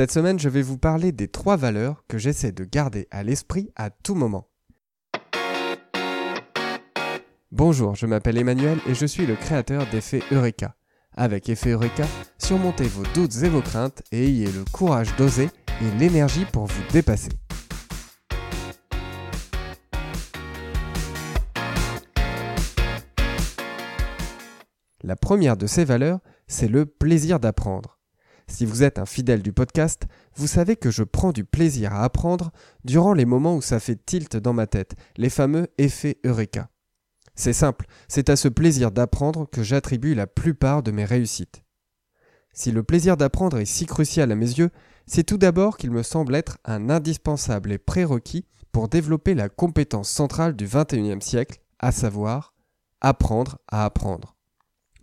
Cette semaine, je vais vous parler des trois valeurs que j'essaie de garder à l'esprit à tout moment. Bonjour, je m'appelle Emmanuel et je suis le créateur d'Effet Eureka. Avec Effet Eureka, surmontez vos doutes et vos craintes et ayez le courage d'oser et l'énergie pour vous dépasser. La première de ces valeurs, c'est le plaisir d'apprendre. Si vous êtes un fidèle du podcast, vous savez que je prends du plaisir à apprendre durant les moments où ça fait tilt dans ma tête, les fameux effets Eureka. C'est simple, c'est à ce plaisir d'apprendre que j'attribue la plupart de mes réussites. Si le plaisir d'apprendre est si crucial à mes yeux, c'est tout d'abord qu'il me semble être un indispensable et prérequis pour développer la compétence centrale du XXIe siècle, à savoir apprendre à apprendre.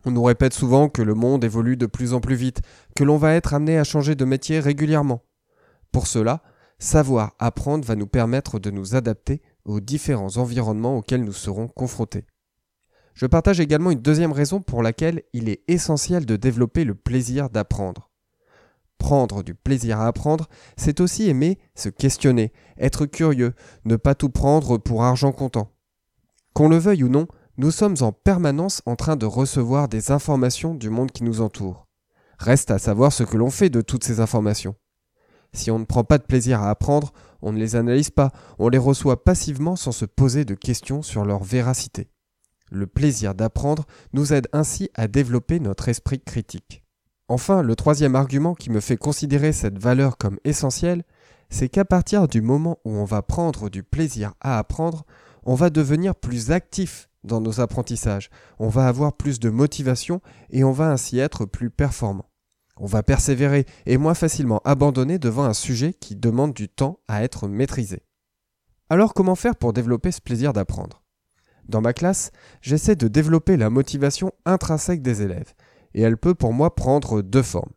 On nous répète souvent que le monde évolue de plus en plus vite, que l'on va être amené à changer de métier régulièrement. Pour cela, savoir apprendre va nous permettre de nous adapter aux différents environnements auxquels nous serons confrontés. Je partage également une deuxième raison pour laquelle il est essentiel de développer le plaisir d'apprendre. Prendre du plaisir à apprendre, c'est aussi aimer se questionner, être curieux, ne pas tout prendre pour argent comptant. Qu'on le veuille ou non, nous sommes en permanence en train de recevoir des informations du monde qui nous entoure. Reste à savoir ce que l'on fait de toutes ces informations. Si on ne prend pas de plaisir à apprendre, on ne les analyse pas, on les reçoit passivement sans se poser de questions sur leur véracité. Le plaisir d'apprendre nous aide ainsi à développer notre esprit critique. Enfin, le troisième argument qui me fait considérer cette valeur comme essentielle, c'est qu'à partir du moment où on va prendre du plaisir à apprendre, on va devenir plus actif dans nos apprentissages, on va avoir plus de motivation et on va ainsi être plus performant. On va persévérer et moins facilement abandonner devant un sujet qui demande du temps à être maîtrisé. Alors comment faire pour développer ce plaisir d'apprendre? Dans ma classe, j'essaie de développer la motivation intrinsèque des élèves, et elle peut pour moi prendre deux formes.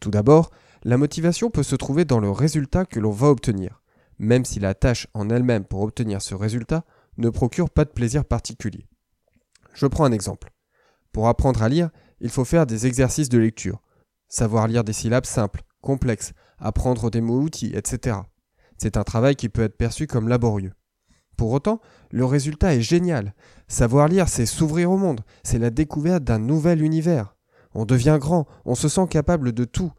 Tout d'abord, la motivation peut se trouver dans le résultat que l'on va obtenir, même si la tâche en elle-même pour obtenir ce résultat ne procure pas de plaisir particulier. Je prends un exemple. Pour apprendre à lire, il faut faire des exercices de lecture, savoir lire des syllabes simples, complexes, apprendre des mots-outils, etc. C'est un travail qui peut être perçu comme laborieux. Pour autant, le résultat est génial. Savoir lire, c'est s'ouvrir au monde, c'est la découverte d'un nouvel univers. On devient grand, on se sent capable de tout.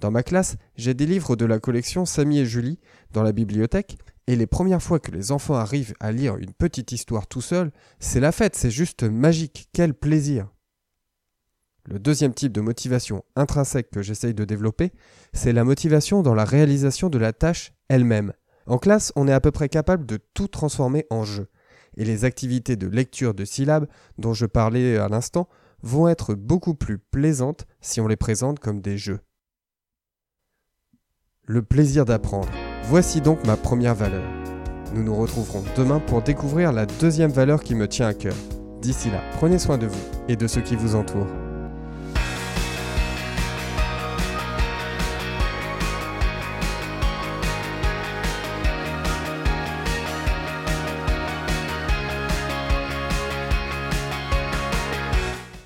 Dans ma classe, j'ai des livres de la collection Samy et Julie dans la bibliothèque, et les premières fois que les enfants arrivent à lire une petite histoire tout seuls, c'est la fête, c'est juste magique, quel plaisir. Le deuxième type de motivation intrinsèque que j'essaye de développer, c'est la motivation dans la réalisation de la tâche elle-même. En classe, on est à peu près capable de tout transformer en jeu. Et les activités de lecture de syllabes dont je parlais à l'instant vont être beaucoup plus plaisantes si on les présente comme des jeux. Le plaisir d'apprendre. Voici donc ma première valeur. Nous nous retrouverons demain pour découvrir la deuxième valeur qui me tient à cœur. D'ici là, prenez soin de vous et de ceux qui vous entourent.